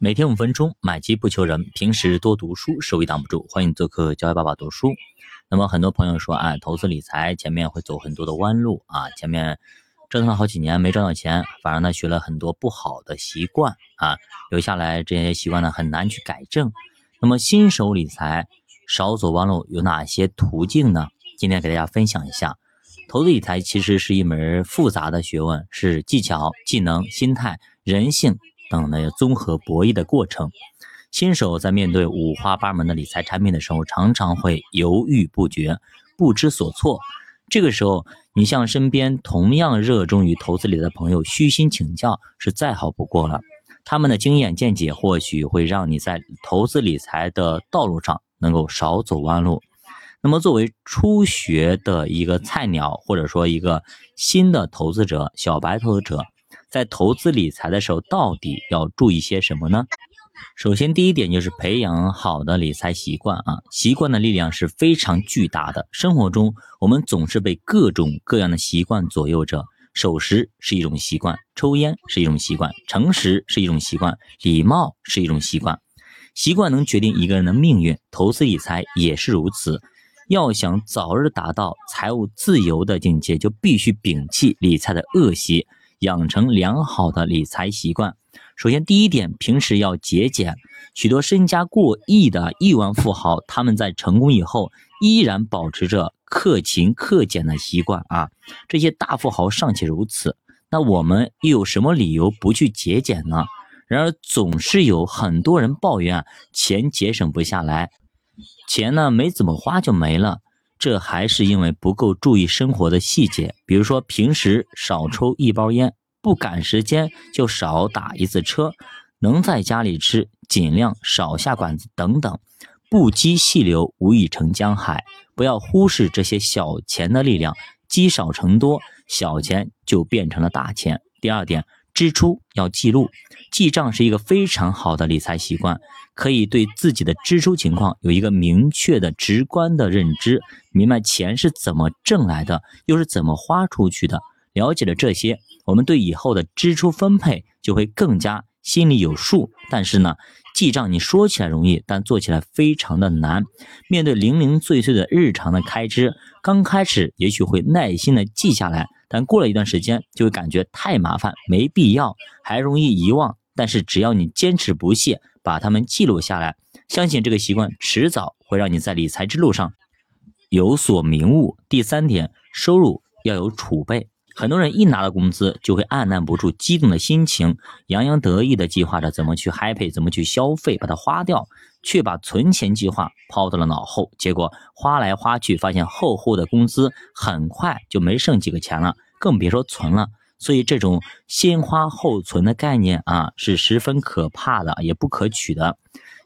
每天五分钟，买基不求人。平时多读书，收益挡不住。欢迎做客教育爸爸读书。那么很多朋友说，啊，投资理财前面会走很多的弯路啊，前面折腾了好几年没赚到钱，反而呢学了很多不好的习惯啊，留下来这些习惯呢很难去改正。那么新手理财少走弯路有哪些途径呢？今天给大家分享一下。投资理财其实是一门复杂的学问，是技巧、技能、心态、人性。等的综合博弈的过程，新手在面对五花八门的理财产品的时候，常常会犹豫不决、不知所措。这个时候，你向身边同样热衷于投资理财的朋友虚心请教，是再好不过了。他们的经验见解或许会让你在投资理财的道路上能够少走弯路。那么，作为初学的一个菜鸟，或者说一个新的投资者、小白投资者。在投资理财的时候，到底要注意些什么呢？首先，第一点就是培养好的理财习惯啊。习惯的力量是非常巨大的。生活中，我们总是被各种各样的习惯左右着。守时是一种习惯，抽烟是一种习惯，诚实是一种习惯，礼貌是一种习惯。习惯能决定一个人的命运，投资理财也是如此。要想早日达到财务自由的境界，就必须摒弃理财的恶习。养成良好的理财习惯。首先，第一点，平时要节俭。许多身家过亿的亿万富豪，他们在成功以后依然保持着克勤克俭的习惯啊。这些大富豪尚且如此，那我们又有什么理由不去节俭呢？然而，总是有很多人抱怨钱节省不下来，钱呢没怎么花就没了。这还是因为不够注意生活的细节，比如说平时少抽一包烟，不赶时间就少打一次车，能在家里吃尽量少下馆子等等。不积细流，无以成江海。不要忽视这些小钱的力量，积少成多，小钱就变成了大钱。第二点。支出要记录，记账是一个非常好的理财习惯，可以对自己的支出情况有一个明确的、直观的认知，明白钱是怎么挣来的，又是怎么花出去的。了解了这些，我们对以后的支出分配就会更加心里有数。但是呢，记账你说起来容易，但做起来非常的难。面对零零碎碎的日常的开支，刚开始也许会耐心的记下来。但过了一段时间，就会感觉太麻烦，没必要，还容易遗忘。但是只要你坚持不懈，把它们记录下来，相信这个习惯迟早会让你在理财之路上有所明悟。第三点，收入要有储备。很多人一拿到工资，就会按捺不住激动的心情，洋洋得意地计划着怎么去 happy，怎么去消费，把它花掉，却把存钱计划抛到了脑后。结果花来花去，发现厚厚的工资很快就没剩几个钱了，更别说存了。所以这种先花后存的概念啊，是十分可怕的，也不可取的。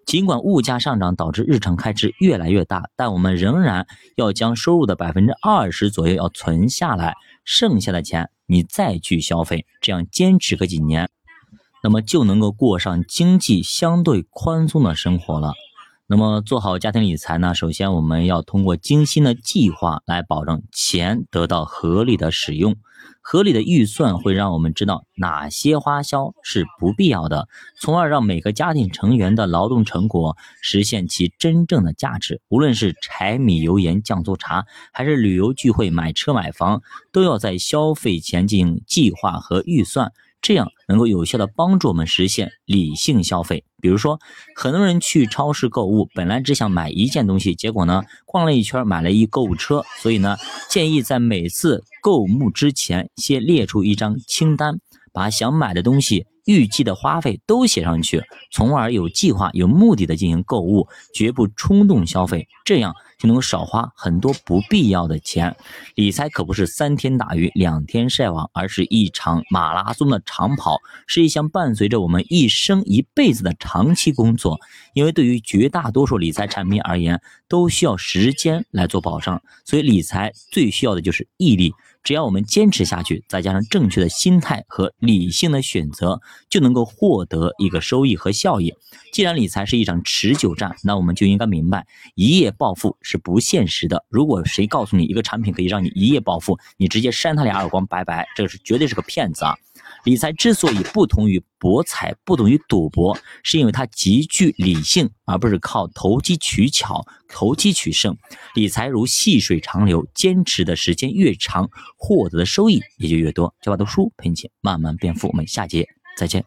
尽管物价上涨导致日常开支越来越大，但我们仍然要将收入的百分之二十左右要存下来，剩下的钱你再去消费，这样坚持个几年，那么就能够过上经济相对宽松的生活了。那么做好家庭理财呢，首先我们要通过精心的计划来保证钱得到合理的使用。合理的预算会让我们知道哪些花销是不必要的，从而让每个家庭成员的劳动成果实现其真正的价值。无论是柴米油盐酱醋茶，还是旅游聚会、买车买房，都要在消费前进行计划和预算。这样能够有效的帮助我们实现理性消费。比如说，很多人去超市购物，本来只想买一件东西，结果呢，逛了一圈买了一购物车。所以呢，建议在每次购物之前，先列出一张清单，把想买的东西。预计的花费都写上去，从而有计划、有目的的进行购物，绝不冲动消费，这样就能少花很多不必要的钱。理财可不是三天打鱼两天晒网，而是一场马拉松的长跑，是一项伴随着我们一生一辈子的长期工作。因为对于绝大多数理财产品而言，都需要时间来做保障，所以理财最需要的就是毅力。只要我们坚持下去，再加上正确的心态和理性的选择，就能够获得一个收益和效益。既然理财是一场持久战，那我们就应该明白，一夜暴富是不现实的。如果谁告诉你一个产品可以让你一夜暴富，你直接扇他俩耳光，拜拜，这是绝对是个骗子啊！理财之所以不同于博彩，不同于赌博，是因为它极具理性，而不是靠投机取巧、投机取胜。理财如细水长流，坚持的时间越长，获得的收益也就越多。教爸读书陪你慢慢变富，我们下节再见。